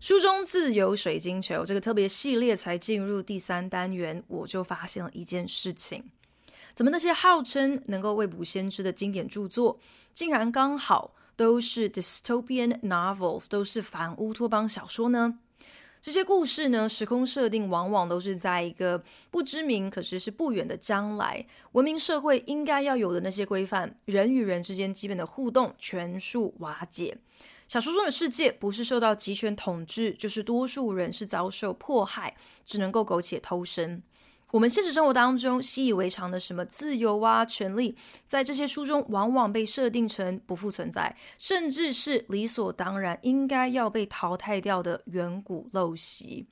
书中自有水晶球这个特别系列才进入第三单元，我就发现了一件事情：怎么那些号称能够未卜先知的经典著作，竟然刚好都是 dystopian novels，都是反乌托邦小说呢？这些故事呢，时空设定往往都是在一个不知名，可是是不远的将来，文明社会应该要有的那些规范，人与人之间基本的互动全数瓦解。小说中的世界不是受到极权统治，就是多数人是遭受迫害，只能够苟且偷生。我们现实生活当中习以为常的什么自由啊、权利，在这些书中往往被设定成不复存在，甚至是理所当然应该要被淘汰掉的远古陋习。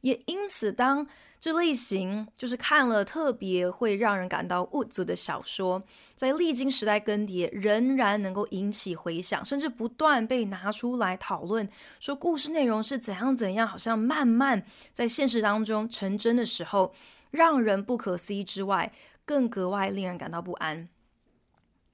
也因此，当这类型就是看了特别会让人感到郁卒的小说，在历经时代更迭，仍然能够引起回响，甚至不断被拿出来讨论，说故事内容是怎样怎样，好像慢慢在现实当中成真的时候。让人不可思议之外，更格外令人感到不安。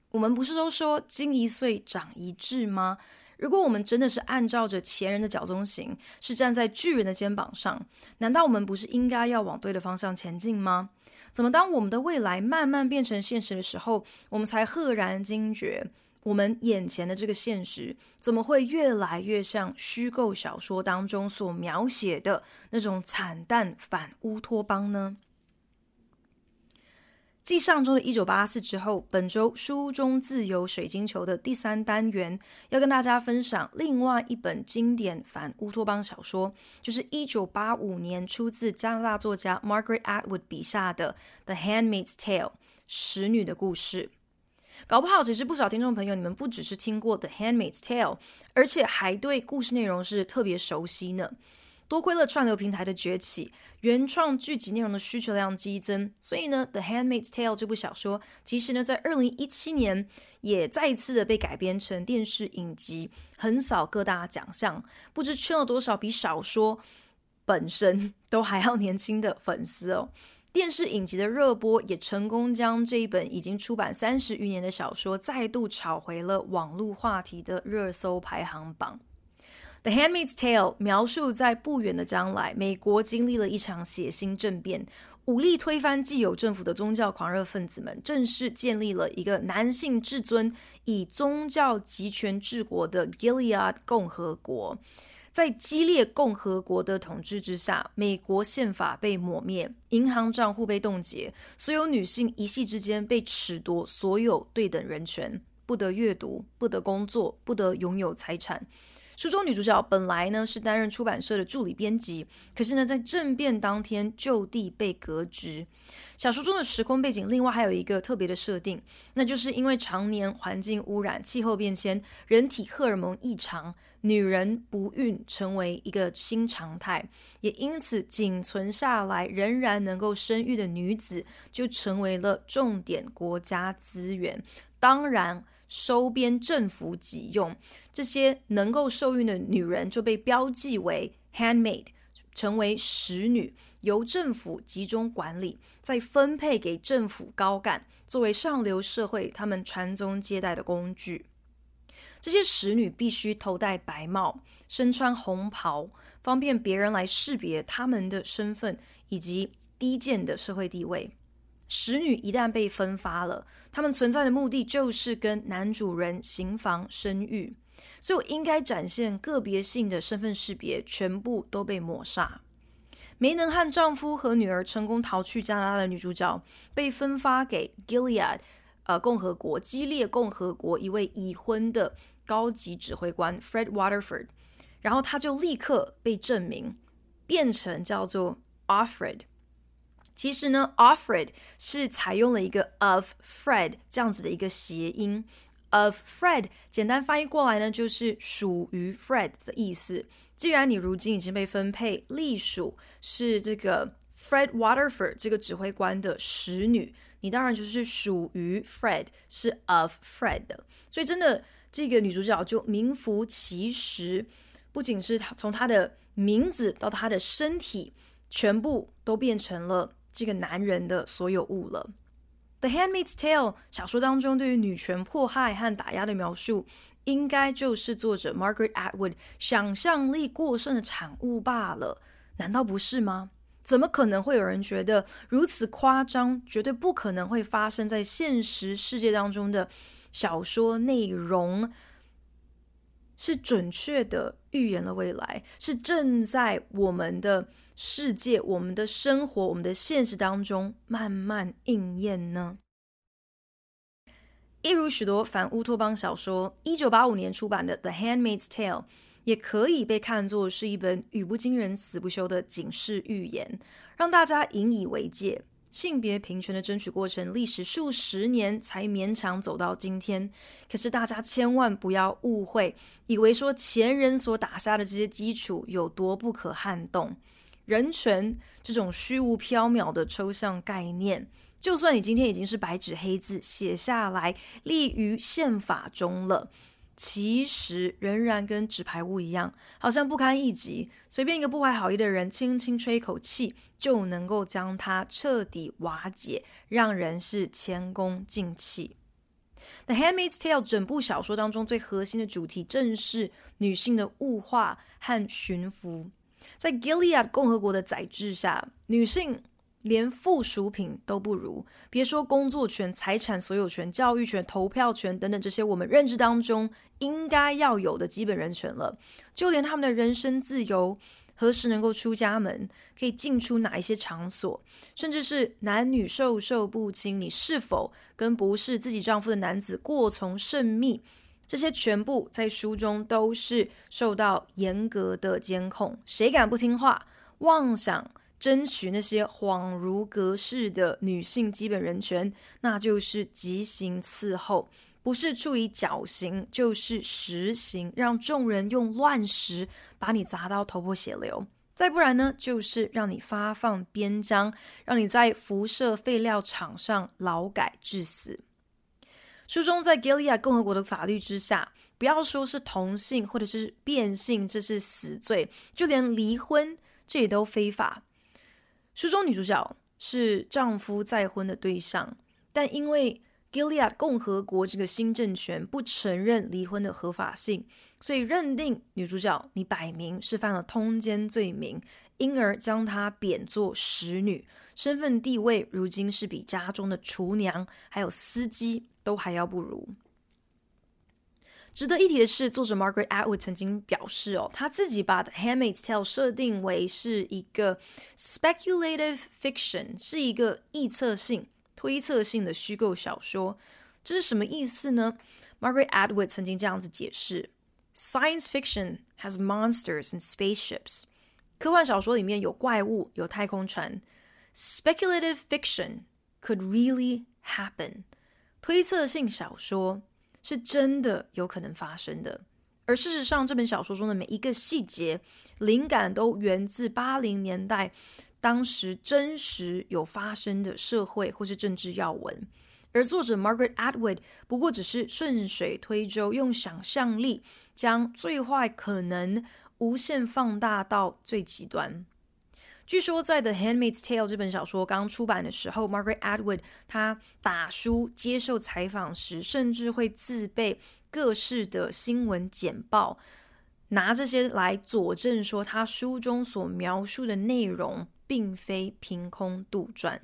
我们不是都说“经一岁，长一智”吗？如果我们真的是按照着前人的脚踪行，是站在巨人的肩膀上，难道我们不是应该要往对的方向前进吗？怎么当我们的未来慢慢变成现实的时候，我们才赫然惊觉，我们眼前的这个现实怎么会越来越像虚构小说当中所描写的那种惨淡反乌托邦呢？继上周的一九八四之后，本周书中自由水晶球的第三单元要跟大家分享另外一本经典反乌托邦小说，就是一九八五年出自加拿大作家 Margaret Atwood 笔下的《The Handmaid's Tale》使女的故事。搞不好，其实不少听众朋友，你们不只是听过《The Handmaid's Tale》，而且还对故事内容是特别熟悉呢。多亏了串流平台的崛起，原创剧集内容的需求量激增，所以呢，《The Handmaid's Tale》这部小说，其实呢，在二零一七年也再一次的被改编成电视影集，横扫各大奖项，不知圈了多少比小说本身都还要年轻的粉丝哦。电视影集的热播也成功将这一本已经出版三十余年的小说，再度炒回了网络话题的热搜排行榜。《The Handmaid's Tale》描述在不远的将来，美国经历了一场血腥政变，武力推翻既有政府的宗教狂热分子们，正式建立了一个男性至尊、以宗教集权治国的 Gilead 共和国。在激烈共和国的统治之下，美国宪法被抹灭，银行账户被冻结，所有女性一夕之间被褫夺所有对等人权，不得阅读，不得工作，不得拥有财产。书中女主角本来呢是担任出版社的助理编辑，可是呢在政变当天就地被革职。小说中的时空背景另外还有一个特别的设定，那就是因为常年环境污染、气候变迁、人体荷尔蒙异常，女人不孕成为一个新常态，也因此仅存下来仍然能够生育的女子就成为了重点国家资源。当然。收编政府己用，这些能够受孕的女人就被标记为 handmaid，成为使女，由政府集中管理，再分配给政府高干，作为上流社会他们传宗接代的工具。这些使女必须头戴白帽，身穿红袍，方便别人来识别他们的身份以及低贱的社会地位。使女一旦被分发了，他们存在的目的就是跟男主人行房生育，所以我应该展现个别性的身份识别，全部都被抹杀。没能和丈夫和女儿成功逃去加拿大的女主角，被分发给 Gilead，呃，共和国激烈共和国一位已婚的高级指挥官 Fred Waterford，然后他就立刻被证明，变成叫做 Offred。其实呢，Offred 是采用了一个 of Fred 这样子的一个谐音 of Fred，简单翻译过来呢，就是属于 Fred 的意思。既然你如今已经被分配隶属是这个 Fred Waterford 这个指挥官的使女，你当然就是属于 Fred，是 of Fred 的。所以真的，这个女主角就名副其实，不仅是她从她的名字到她的身体，全部都变成了这个男人的所有物了。《The Handmaid's Tale》小说当中对于女权迫害和打压的描述，应该就是作者 Margaret Atwood 想象力过剩的产物罢了，难道不是吗？怎么可能会有人觉得如此夸张、绝对不可能会发生在现实世界当中的小说内容，是准确的预言了未来，是正在我们的世界、我们的生活、我们的现实当中慢慢应验呢？一如许多反乌托邦小说，一九八五年出版的《The Handmaid's Tale》也可以被看作是一本语不惊人死不休的警示预言，让大家引以为戒。性别平权的争取过程历时数十年才勉强走到今天，可是大家千万不要误会，以为说前人所打下的这些基础有多不可撼动。人权这种虚无缥缈的抽象概念，就算你今天已经是白纸黑字写下来，立于宪法中了，其实仍然跟纸牌屋一样，好像不堪一击。随便一个不怀好意的人，轻轻吹一口气，就能够将它彻底瓦解，让人是前功尽弃。《The Handmaid's Tale》整部小说当中最核心的主题，正是女性的物化和驯服。在 Gilead 共和国的宰制下，女性连附属品都不如，别说工作权、财产所有权、教育权、投票权等等这些我们认知当中应该要有的基本人权了。就连他们的人身自由，何时能够出家门，可以进出哪一些场所，甚至是男女授受不亲，你是否跟不是自己丈夫的男子过从甚密。这些全部在书中都是受到严格的监控，谁敢不听话，妄想争取那些恍如隔世的女性基本人权，那就是极刑伺候，不是处以绞刑，就是实刑，让众人用乱石把你砸到头破血流，再不然呢，就是让你发放鞭章，让你在辐射废料场上劳改致死。书中在 Gilead 共和国的法律之下，不要说是同性或者是变性，这是死罪，就连离婚这也都非法。书中女主角是丈夫再婚的对象，但因为 Gilead 共和国这个新政权不承认离婚的合法性，所以认定女主角你摆明是犯了通奸罪名，因而将她贬作使女，身份地位如今是比家中的厨娘还有司机都还要不如。值得一提的是，作者 Margaret Atwood 曾经表示：“哦，他自己把《The Handmaid's Tale》设定为是一个 speculative fiction，是一个臆测性、推测性的虚构小说。这是什么意思呢？Margaret Atwood 曾经这样子解释：Science fiction has monsters and spaceships。科幻小说里面有怪物，有太空船。Speculative fiction could really happen。”推测性小说是真的有可能发生的，而事实上，这本小说中的每一个细节，灵感都源自八零年代当时真实有发生的社会或是政治要闻，而作者 Margaret Atwood 不过只是顺水推舟，用想象力将最坏可能无限放大到最极端。据说，在《The Handmaid's Tale》这本小说刚出版的时候，Margaret Atwood 她打书接受采访时，甚至会自备各式的新闻简报，拿这些来佐证说，她书中所描述的内容并非凭空杜撰。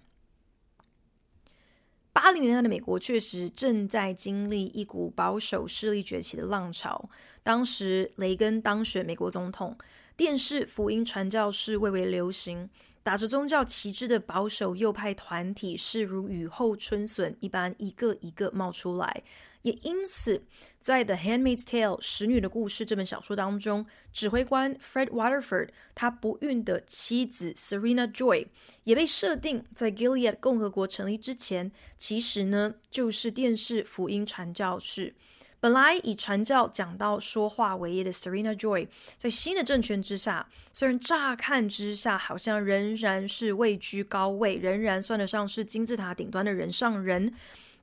八零年代的美国确实正在经历一股保守势力崛起的浪潮，当时雷根当选美国总统。电视福音传教士蔚为流行，打着宗教旗帜的保守右派团体是如雨后春笋一般，一个一个冒出来。也因此，在《The Handmaid's Tale》使女的故事这本小说当中，指挥官 Fred Waterford 他不孕的妻子 Serena Joy 也被设定在 Gilead 共和国成立之前，其实呢就是电视福音传教士。本来以传教讲道说话为业的 Serena Joy，在新的政权之下，虽然乍看之下好像仍然是位居高位，仍然算得上是金字塔顶端的人上人，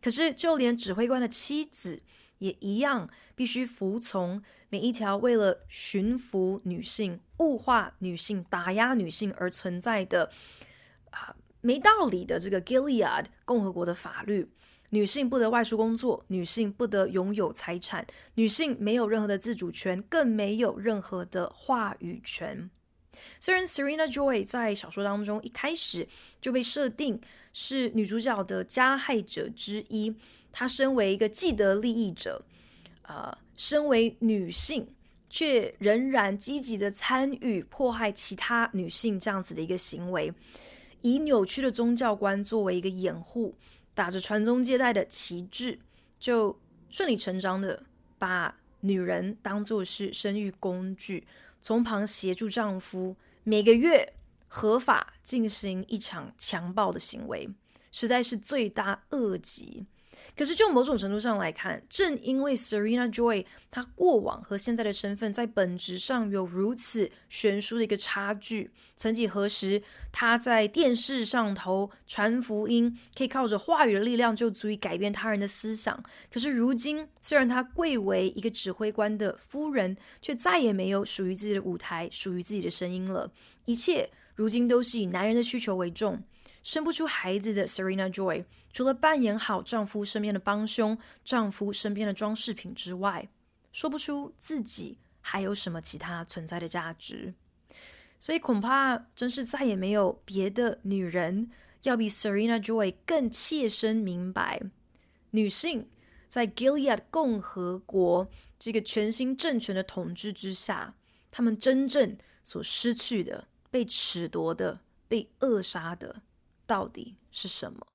可是就连指挥官的妻子也一样，必须服从每一条为了驯服女性、物化女性、打压女性而存在的啊没道理的这个 Gilead 共和国的法律。女性不得外出工作，女性不得拥有财产，女性没有任何的自主权，更没有任何的话语权。虽然 Serena Joy 在小说当中一开始就被设定是女主角的加害者之一，她身为一个既得利益者，呃，身为女性，却仍然积极的参与迫害其他女性这样子的一个行为，以扭曲的宗教观作为一个掩护。打着传宗接代的旗帜，就顺理成章的把女人当作是生育工具，从旁协助丈夫每个月合法进行一场强暴的行为，实在是罪大恶极。可是，就某种程度上来看，正因为 Serena Joy 她过往和现在的身份在本质上有如此悬殊的一个差距，曾几何时，她在电视上头传福音，可以靠着话语的力量就足以改变他人的思想。可是如今，虽然她贵为一个指挥官的夫人，却再也没有属于自己的舞台，属于自己的声音了。一切如今都是以男人的需求为重。生不出孩子的 Serena Joy，除了扮演好丈夫身边的帮凶、丈夫身边的装饰品之外，说不出自己还有什么其他存在的价值。所以恐怕真是再也没有别的女人要比 Serena Joy 更切身明白，女性在 Gilead 共和国这个全新政权的统治之下，她们真正所失去的、被褫夺的、被扼杀的。到底是什么？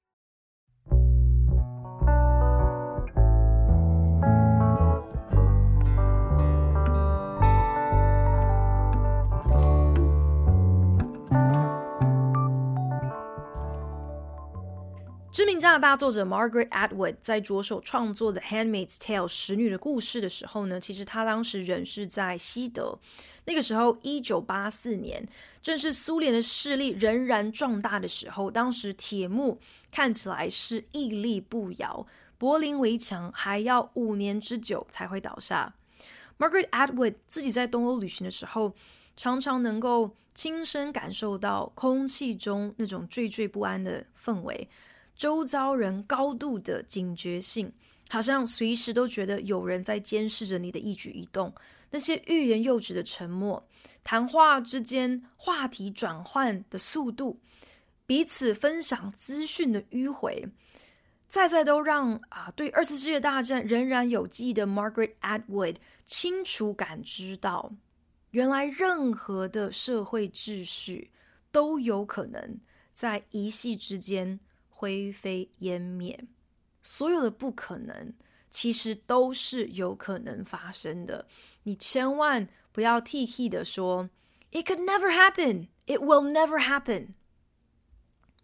知名加拿大作者 Margaret Atwood 在着手创作的《Handmaid's Tale》使女的故事的时候呢，其实她当时人是在西德。那个时候，一九八四年，正是苏联的势力仍然壮大的时候。当时铁幕看起来是屹立不摇，柏林围墙还要五年之久才会倒下。Margaret Atwood 自己在东欧旅行的时候，常常能够亲身感受到空气中那种惴惴不安的氛围。周遭人高度的警觉性，好像随时都觉得有人在监视着你的一举一动。那些欲言又止的沉默，谈话之间话题转换的速度，彼此分享资讯的迂回，再再都让啊，对二次世界大战仍然有记忆的 Margaret Atwood 清楚感知到，原来任何的社会秩序都有可能在一夕之间。灰飞烟灭，所有的不可能，其实都是有可能发生的。你千万不要 T T 的说，It could never happen, it will never happen。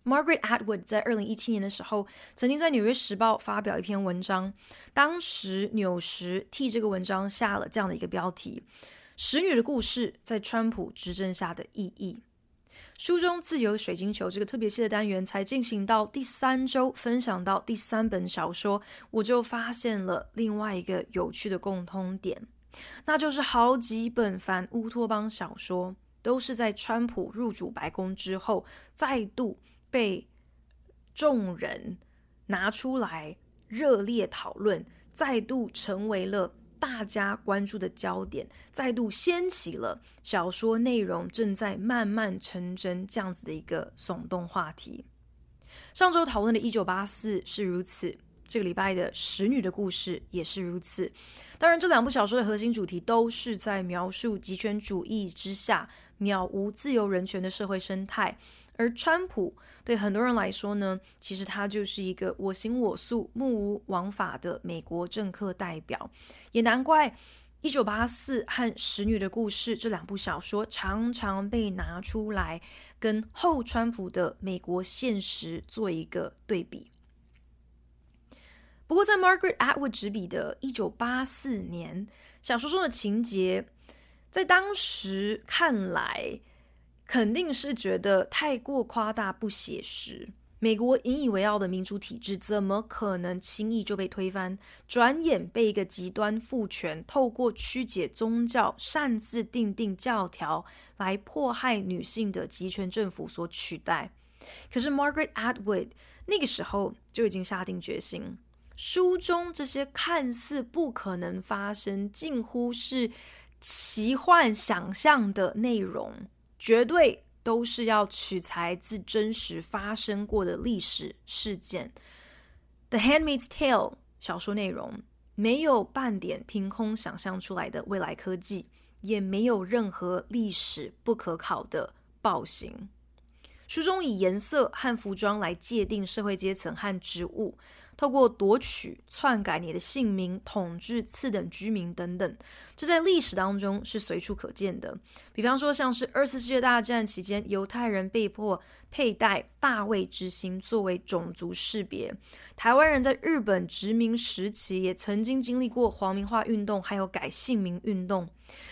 Margaret Atwood 在二零一七年的时候，曾经在《纽约时报》发表一篇文章，当时纽时替这个文章下了这样的一个标题：“使女的故事在川普执政下的意义。”书中自由水晶球这个特别系的单元才进行到第三周，分享到第三本小说，我就发现了另外一个有趣的共通点，那就是好几本反乌托邦小说都是在川普入主白宫之后，再度被众人拿出来热烈讨论，再度成为了。大家关注的焦点再度掀起了小说内容正在慢慢成真这样子的一个耸动话题。上周讨论的《一九八四》是如此，这个礼拜的《使女的故事》也是如此。当然，这两部小说的核心主题都是在描述极权主义之下渺无自由人权的社会生态。而川普对很多人来说呢，其实他就是一个我行我素、目无王法的美国政客代表。也难怪《一九八四》和《使女的故事》这两部小说常常被拿出来跟后川普的美国现实做一个对比。不过，在 Margaret Atwood 执笔的一九八四年，小说中的情节，在当时看来，肯定是觉得太过夸大不写实。美国引以为傲的民主体制，怎么可能轻易就被推翻？转眼被一个极端父权透过曲解宗教、擅自定定教条来迫害女性的极权政府所取代。可是 Margaret Atwood 那个时候就已经下定决心。书中这些看似不可能发生、近乎是奇幻想象的内容，绝对都是要取材自真实发生过的历史事件。《The Handmaid's Tale》小说内容没有半点凭空想象出来的未来科技，也没有任何历史不可考的暴行。书中以颜色和服装来界定社会阶层和职务。透过夺取、篡改你的姓名、统治次等居民等等，这在历史当中是随处可见的。比方说，像是二次世界大战期间，犹太人被迫佩戴大卫之星作为种族识别；台湾人在日本殖民时期也曾经经历过皇民化运动，还有改姓名运动。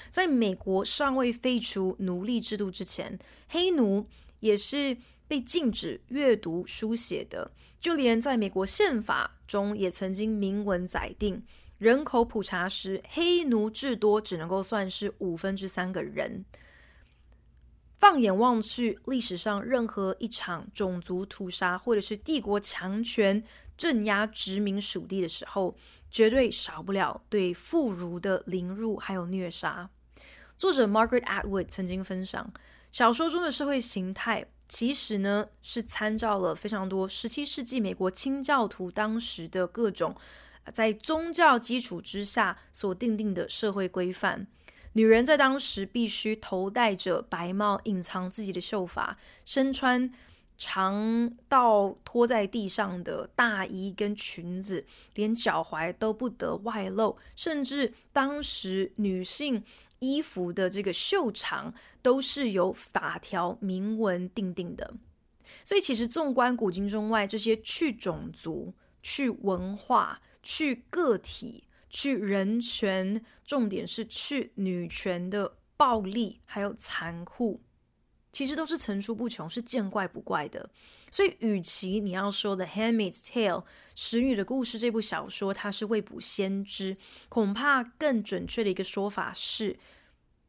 在美国尚未废除奴隶制度之前，黑奴也是被禁止阅读书写的。就连在美国宪法中也曾经明文载定，人口普查时，黑奴至多只能够算是五分之三个人。放眼望去，历史上任何一场种族屠杀，或者是帝国强权镇压殖民属地的时候，绝对少不了对妇孺的凌辱还有虐杀。作者 Margaret Atwood 曾经分享，小说中的社会形态。其实呢，是参照了非常多十七世纪美国清教徒当时的各种在宗教基础之下所定定的社会规范。女人在当时必须头戴着白帽，隐藏自己的秀发，身穿长到拖在地上的大衣跟裙子，连脚踝都不得外露，甚至当时女性。衣服的这个袖长都是由法条明文定定的，所以其实纵观古今中外，这些去种族、去文化、去个体、去人权，重点是去女权的暴力还有残酷，其实都是层出不穷，是见怪不怪的。所以，与其你要说的《Handmaid's Tale》使女的故事这部小说，它是未卜先知，恐怕更准确的一个说法是，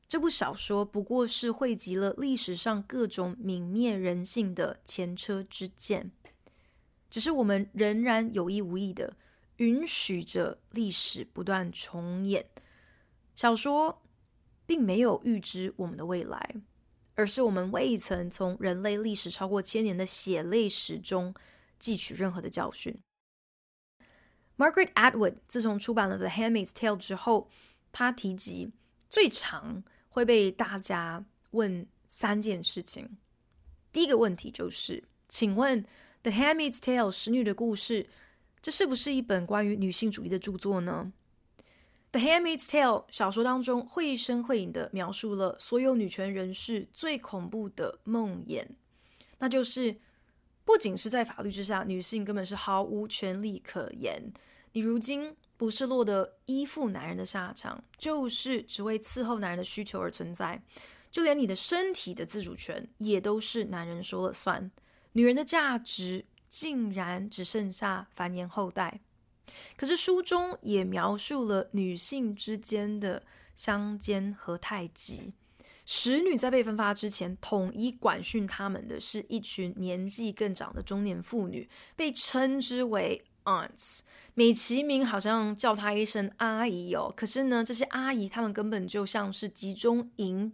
这部小说不过是汇集了历史上各种泯灭人性的前车之鉴，只是我们仍然有意无意的允许着历史不断重演。小说并没有预知我们的未来。而是我们未曾从人类历史超过千年的血泪史中汲取任何的教训。Margaret Atwood 自从出版了《The Handmaid's Tale》之后，她提及最常会被大家问三件事情。第一个问题就是，请问《The Handmaid's Tale》使女的故事，这是不是一本关于女性主义的著作呢？《The Handmaid's Tale》小说当中绘声绘影的描述了所有女权人士最恐怖的梦魇，那就是不仅是在法律之下，女性根本是毫无权利可言。你如今不是落得依附男人的下场，就是只为伺候男人的需求而存在。就连你的身体的自主权也都是男人说了算。女人的价值竟然只剩下繁衍后代。可是书中也描述了女性之间的相奸和太极。使女在被分发之前，统一管训她们的是一群年纪更长的中年妇女，被称之为 aunts，美其名好像叫她一声阿姨哦。可是呢，这些阿姨她们根本就像是集中营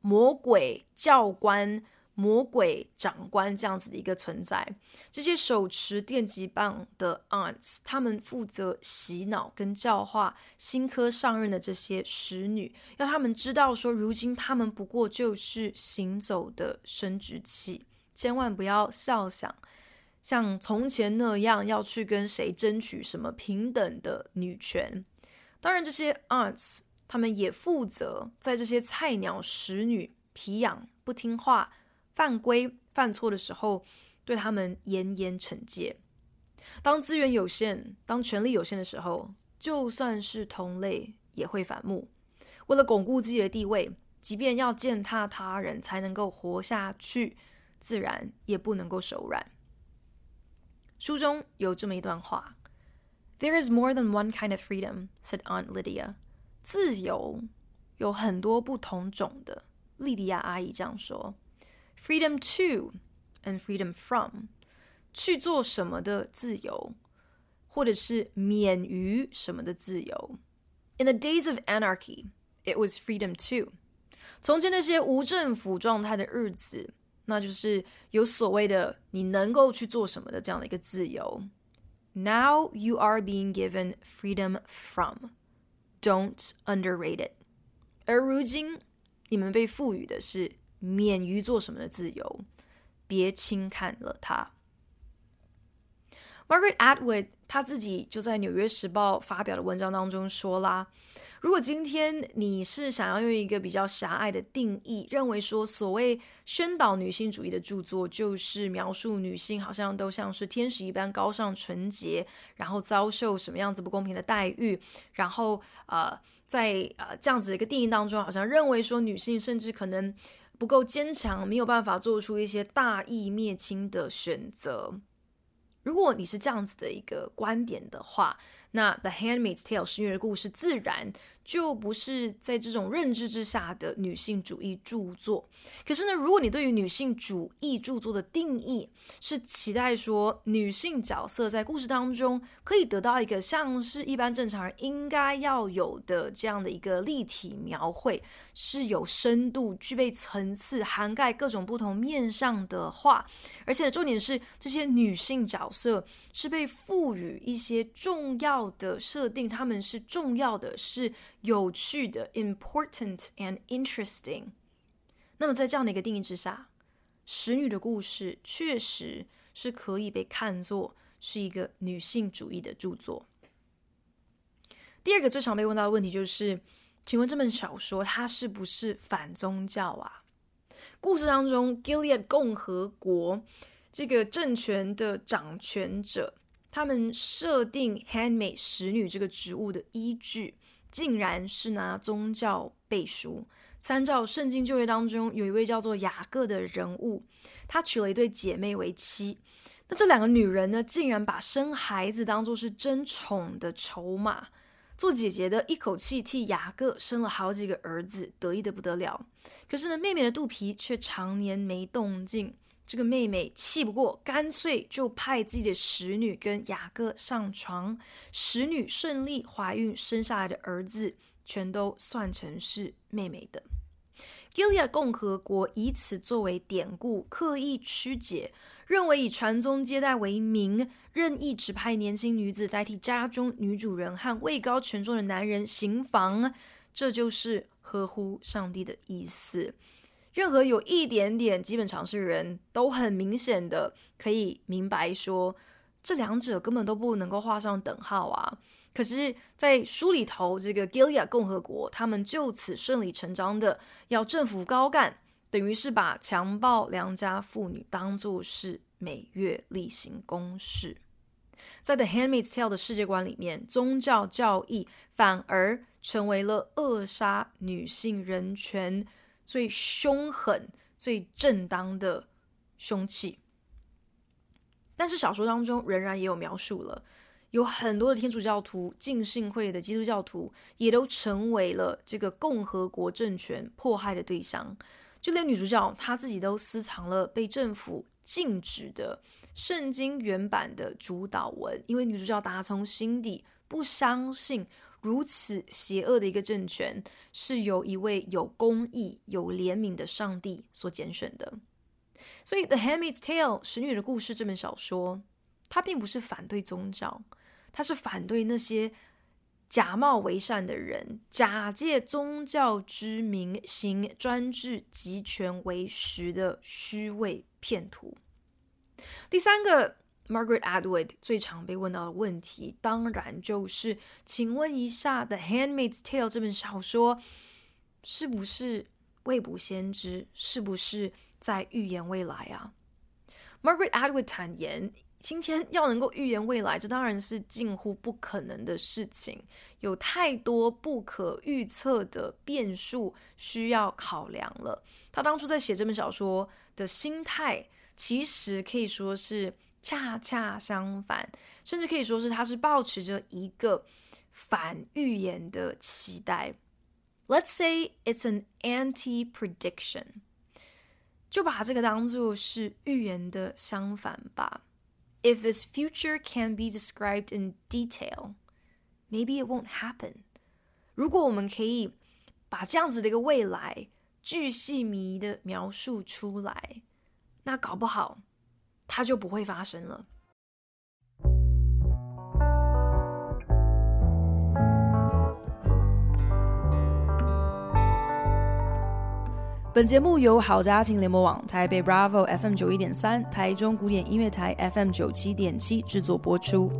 魔鬼教官。魔鬼长官这样子的一个存在，这些手持电击棒的 aunts，他们负责洗脑跟教化新科上任的这些使女，要他们知道说，如今他们不过就是行走的生殖器，千万不要笑想像从前那样要去跟谁争取什么平等的女权。当然，这些 aunts 他们也负责在这些菜鸟使女皮痒不听话。犯规犯错的时候，对他们严严惩戒。当资源有限，当权力有限的时候，就算是同类也会反目。为了巩固自己的地位，即便要践踏他人才能够活下去，自然也不能够手软。书中有这么一段话：“There is more than one kind of freedom,” said Aunt Lydia. 自由有很多不同种的。莉迪亚阿姨这样说 ：“Freedom to and freedom from，去做什么的自由，或者是免于什么的自由。In the days of anarchy, it was freedom to。从前那些无政府状态的日子，那就是有所谓的你能够去做什么的这样的一个自由。Now you are being given freedom from. Don't underrate it。而如今。”你们被赋予的是 免于做什么的自由，别轻看了它。Margaret Atwood 她自己就在《纽约时报》发表的文章当中说啦：“如果今天你是想要用一个比较狭隘的定义，认为说所谓宣导女性主义的著作就是描述女性好像都像是天使一般高尚纯洁，然后遭受什么样子不公平的待遇，然后呃。”在呃这样子的一个定义当中，好像认为说女性甚至可能不够坚强，没有办法做出一些大义灭亲的选择。如果你是这样子的一个观点的话，那《The Handmaid's Tale》十月的故事自然就不是在这种认知之下的女性主义著作。可是呢，如果你对于女性主义著作的定义是期待说女性角色在故事当中可以得到一个像是一般正常人应该要有的这样的一个立体描绘，是有深度、具备层次、涵盖各种不同面向的话，而且重点是这些女性角色是被赋予一些重要的设定，她们是重要的，是有趣的，important and interesting。那么在这样的一个定义之下，使女的故事确实是可以被看作是一个女性主义的著作。第二个最常被问到的问题就是，请问这本小说它是不是反宗教啊？故事当中，Gilead 共和国这个政权的掌权者，他们设定 handmaid 使女这个职务的依据，竟然是拿宗教背书。参照圣经旧约当中有一位叫做雅各的人物，他娶了一对姐妹为妻。那这两个女人呢，竟然把生孩子当作是争宠的筹码。做姐姐的一口气替雅各生了好几个儿子，得意的不得了。可是呢，妹妹的肚皮却常年没动静。这个妹妹气不过，干脆就派自己的使女跟雅各上床。使女顺利怀孕，生下来的儿子全都算成是妹妹的。g i l e a 共和国以此作为典故，刻意曲解，认为以传宗接代为名，任意指派年轻女子代替家中女主人和位高权重的男人行房，这就是合乎上帝的意思。任何有一点点基本常识的人都很明显的可以明白说，这两者根本都不能够画上等号啊。可是，在书里头，这个 Gilead 共和国，他们就此顺理成章的要政府高干，等于是把强暴良家妇女当作是每月例行公事。在 The Handmaid's Tale 的世界观里面，宗教教义反而成为了扼杀女性人权最凶狠、最正当的凶器。但是小说当中仍然也有描述了。有很多的天主教徒、浸信会的基督教徒，也都成为了这个共和国政权迫害的对象。就连女主角她自己都私藏了被政府禁止的圣经原版的主导文，因为女主角打从心底不相信如此邪恶的一个政权是由一位有公义、有怜悯的上帝所拣选的。所以，《The Handmaid's Tale》使女的故事这本小说，它并不是反对宗教。它是反对那些假冒为善的人，假借宗教之名行专制集权为实的虚伪骗徒。第三个，Margaret Atwood 最常被问到的问题，当然就是，请问一下，《The Handmaid's Tale》这本小说是不是未卜先知？是不是在预言未来啊？Margaret Atwood 坦言，今天要能够预言未来，这当然是近乎不可能的事情，有太多不可预测的变数需要考量了。他当初在写这本小说的心态，其实可以说是恰恰相反，甚至可以说是他是抱持着一个反预言的期待。Let's say it's an anti-prediction，就把这个当做是预言的相反吧。If this future can be described in detail, maybe it won't happen. 如果我们可以把这样子的一个未来巨细靡的描述出来，那搞不好它就不会发生了。本节目由好家庭联播网、台北 Bravo FM 九一点三、台中古典音乐台 FM 九七点七制作播出。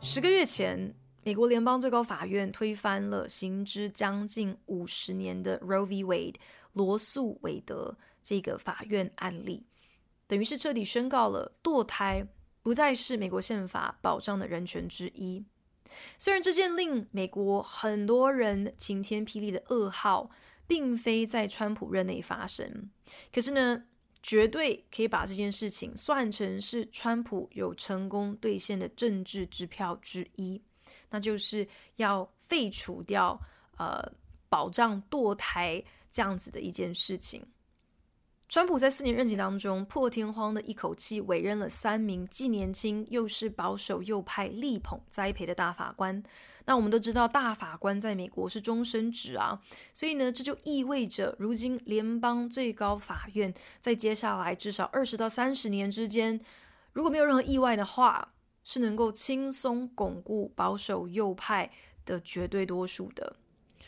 十个月前，美国联邦最高法院推翻了行之将近五十年的 Roe v. Wade 罗素韦德这个法院案例，等于是彻底宣告了堕胎不再是美国宪法保障的人权之一。虽然这件令美国很多人晴天霹雳的噩耗，并非在川普任内发生，可是呢，绝对可以把这件事情算成是川普有成功兑现的政治支票之一，那就是要废除掉呃保障堕胎这样子的一件事情。川普在四年任期当中，破天荒的一口气委任了三名既年轻又是保守右派力捧栽培的大法官。那我们都知道，大法官在美国是终身制啊，所以呢，这就意味着，如今联邦最高法院在接下来至少二十到三十年之间，如果没有任何意外的话，是能够轻松巩固保守右派的绝对多数的。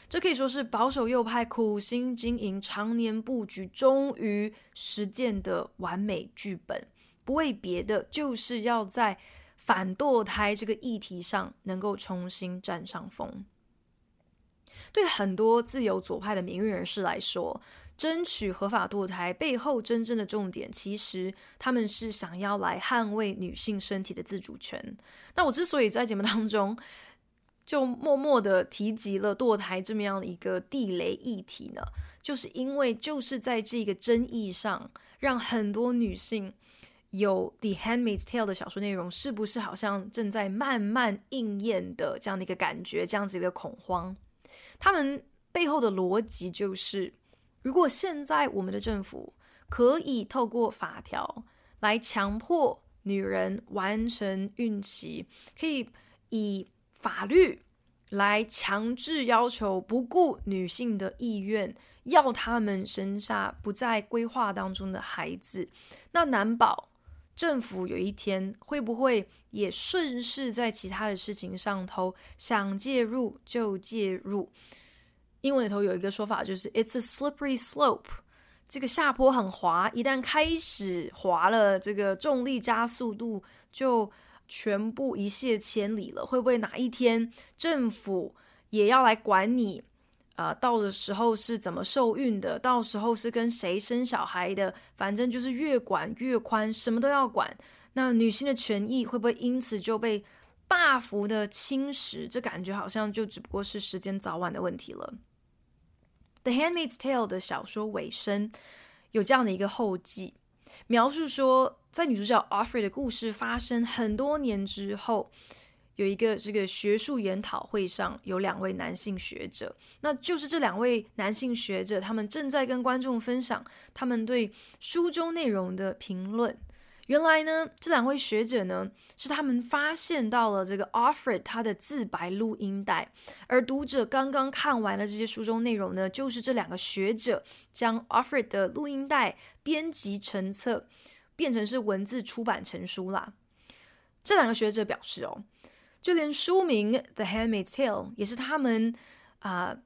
这可以说是保守右派苦心经营、常年布局，终于实践的完美剧本。不为别的，就是要在反堕胎这个议题上能够重新占上风。对很多自由左派的民运人士来说，争取合法堕胎背后真正的重点，其实他们是想要来捍卫女性身体的自主权。那我之所以在节目当中，就默默的提及了堕胎这么样的一个地雷议题呢，就是因为就是在这个争议上，让很多女性有《The Handmaid's Tale》的小说内容是不是好像正在慢慢应验的这样的一个感觉，这样子一个恐慌。他们背后的逻辑就是，如果现在我们的政府可以透过法条来强迫女人完成孕期，可以以法律来强制要求，不顾女性的意愿，要他们生下不在规划当中的孩子，那难保政府有一天会不会也顺势在其他的事情上头想介入就介入？英文里头有一个说法，就是 "It's a slippery slope"，这个下坡很滑，一旦开始滑了，这个重力加速度就。全部一泻千里了，会不会哪一天政府也要来管你？啊、到的时候是怎么受孕的？到时候是跟谁生小孩的？反正就是越管越宽，什么都要管。那女性的权益会不会因此就被大幅的侵蚀？这感觉好像就只不过是时间早晚的问题了。《The Handmaid's Tale》的小说尾声有这样的一个后记，描述说。在女主角 Offred 的故事发生很多年之后，有一个这个学术研讨会上，有两位男性学者，那就是这两位男性学者，他们正在跟观众分享他们对书中内容的评论。原来呢，这两位学者呢，是他们发现到了这个 Offred 他的自白录音带，而读者刚刚看完了这些书中内容呢，就是这两个学者将 Offred 的录音带编辑成册。变成是文字出版成书啦。这两个学者表示哦，就连书名《The Handmaid's Tale》也是他们啊、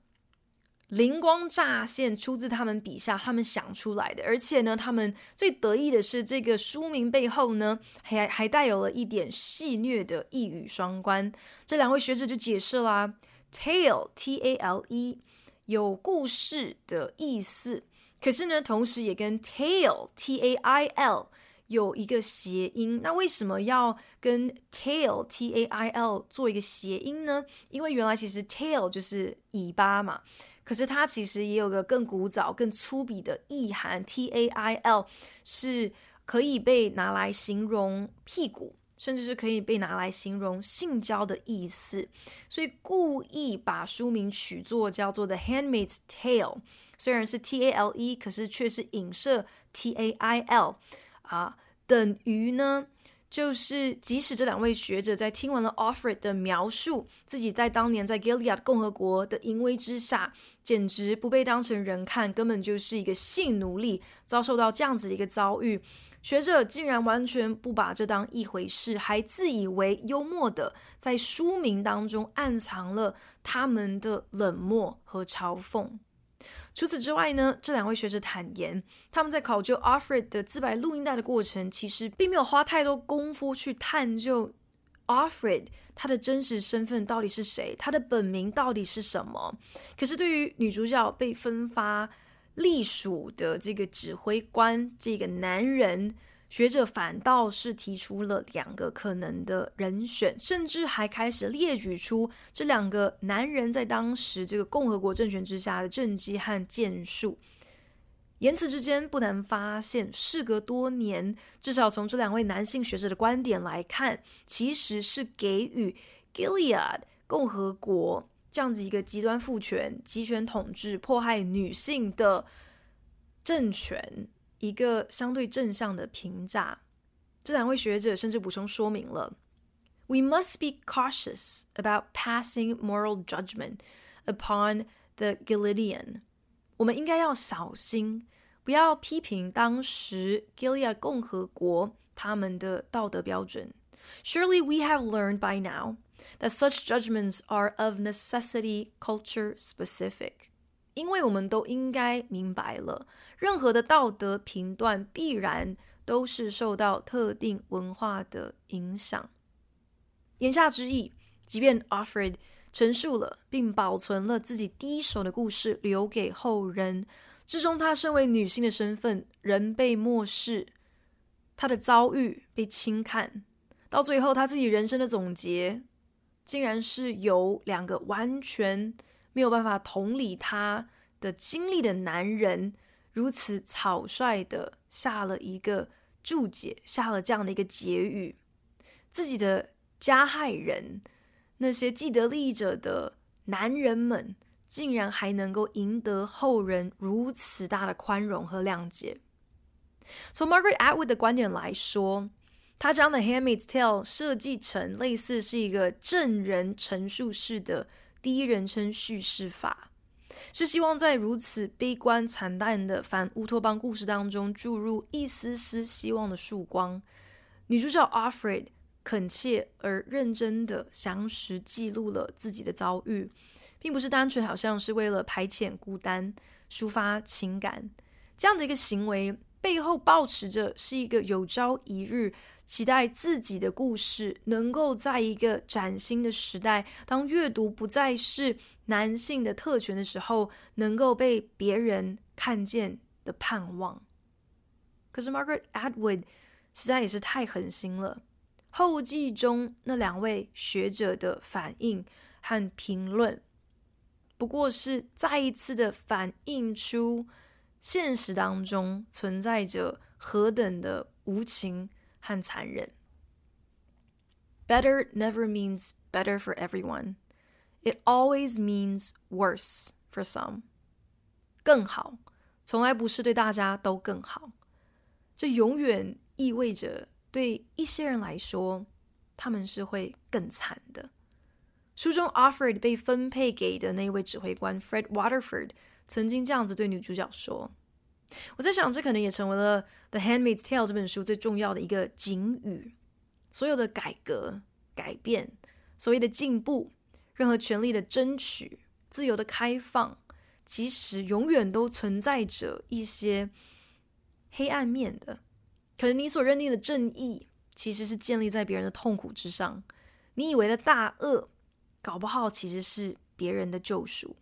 灵光乍现，出自他们笔下，他们想出来的。而且呢，他们最得意的是这个书名背后呢，还还带有了一点戏谑的一语双关。这两位学者就解释啦，“tale” T A L E。有故事的意思，可是呢，同时也跟 tail t a i l 有一个谐音。那为什么要跟 tail t a i l 做一个谐音呢？因为原来其实 tail 就是尾巴嘛，可是它其实也有个更古早、更粗鄙的意涵，t a i l 是可以被拿来形容屁股。甚至是可以被拿来形容性交的意思，所以故意把书名取作叫做《The Handmaid's Tale》，虽然是 T A L E，可是却是影射 T A I L 啊，等于呢，就是即使这两位学者在听完了 Offred 的描述，自己在当年在 Gilead 共和国的淫威之下，简直不被当成人看，根本就是一个性奴隶，遭受到这样子的一个遭遇。学者竟然完全不把这当一回事，还自以为幽默的在书名当中暗藏了他们的冷漠和嘲讽。除此之外呢，这两位学者坦言，他们在考究 Alfred 的自白录音带的过程，其实并没有花太多功夫去探究 Alfred 他的真实身份到底是谁，他的本名到底是什么。可是对于女主角被分发。隶属的这个指挥官，这个男人，学者反倒是提出了两个可能的人选，甚至还开始列举出这两个男人在当时这个共和国政权之下的政绩和建树。言辞之间不难发现，事隔多年，至少从这两位男性学者的观点来看，其实是给予 Gilead 共和国。这样子一个极端父权、集权统治、迫害女性的政权，一个相对正向的评价。这两位学者甚至补充说明了：“We must be cautious about passing moral judgment upon the Gileadian。”我们应该要小心，不要批评当时 Gilead 共和国他们的道德标准。Surely we have learned by now. That such judgments are of necessity culture specific， 因为我们都应该明白了，任何的道德评断必然都是受到特定文化的影响。言下之意，即便 Offred 陈述了并保存了自己第一手的故事留给后人，之中她身为女性的身份仍被漠视，她的遭遇被轻看，到最后她自己人生的总结。竟然是由两个完全没有办法同理他的经历的男人，如此草率的下了一个注解，下了这样的一个结语。自己的加害人，那些既得利益者的男人们，竟然还能够赢得后人如此大的宽容和谅解。从 Margaret Atwood 的观点来说。他将《The Handmaid's Tale》设计成类似是一个证人陈述式的第一人称叙事法，是希望在如此悲观惨淡的反乌托邦故事当中注入一丝丝希望的曙光。女主角 Offred 恳切而认真的详实记录了自己的遭遇，并不是单纯好像是为了排遣孤单、抒发情感这样的一个行为，背后抱持着是一个有朝一日。期待自己的故事能够在一个崭新的时代，当阅读不再是男性的特权的时候，能够被别人看见的盼望。可是 Margaret Atwood 实在也是太狠心了。后记中那两位学者的反应和评论，不过是再一次的反映出现实当中存在着何等的无情。和残忍。Better never means better for everyone. It always means worse for some. 更好，从来不是对大家都更好。这永远意味着对一些人来说，他们是会更惨的。书中 Offred 被分配给的那位指挥官 Fred Waterford 曾经这样子对女主角说。 我在想，这可能也成为了《The Handmaid's Tale》这本书最重要的一个警语。所有的改革、改变，所谓的进步，任何权利的争取、自由的开放，其实永远都存在着一些黑暗面的。可能你所认定的正义，其实是建立在别人的痛苦之上。你以为的大恶，搞不好其实是别人的救赎。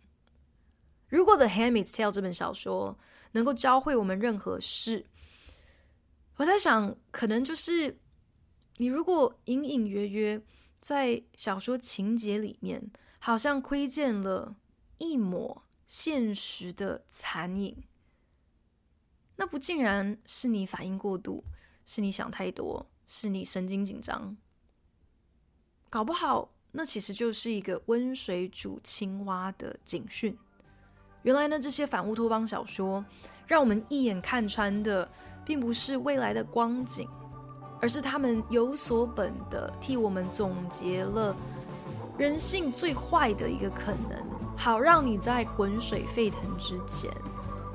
如果《The Handmaid's Tale》这本小说能够教会我们任何事，我在想，可能就是你如果隐隐约约在小说情节里面，好像窥见了一抹现实的残影，那不竟然是你反应过度，是你想太多，是你神经紧张，搞不好那其实就是一个温水煮青蛙的警讯。原来呢，这些反乌托邦小说让我们一眼看穿的，并不是未来的光景，而是他们有所本的替我们总结了人性最坏的一个可能，好让你在滚水沸腾之前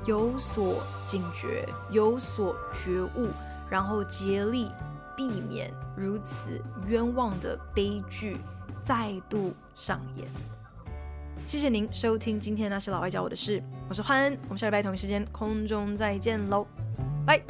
有所警觉、有所觉悟，然后竭力避免如此冤枉的悲剧再度上演。谢谢您收听今天那些老外教我的事，我是欢恩，我们下礼拜同一时间空中再见喽，拜。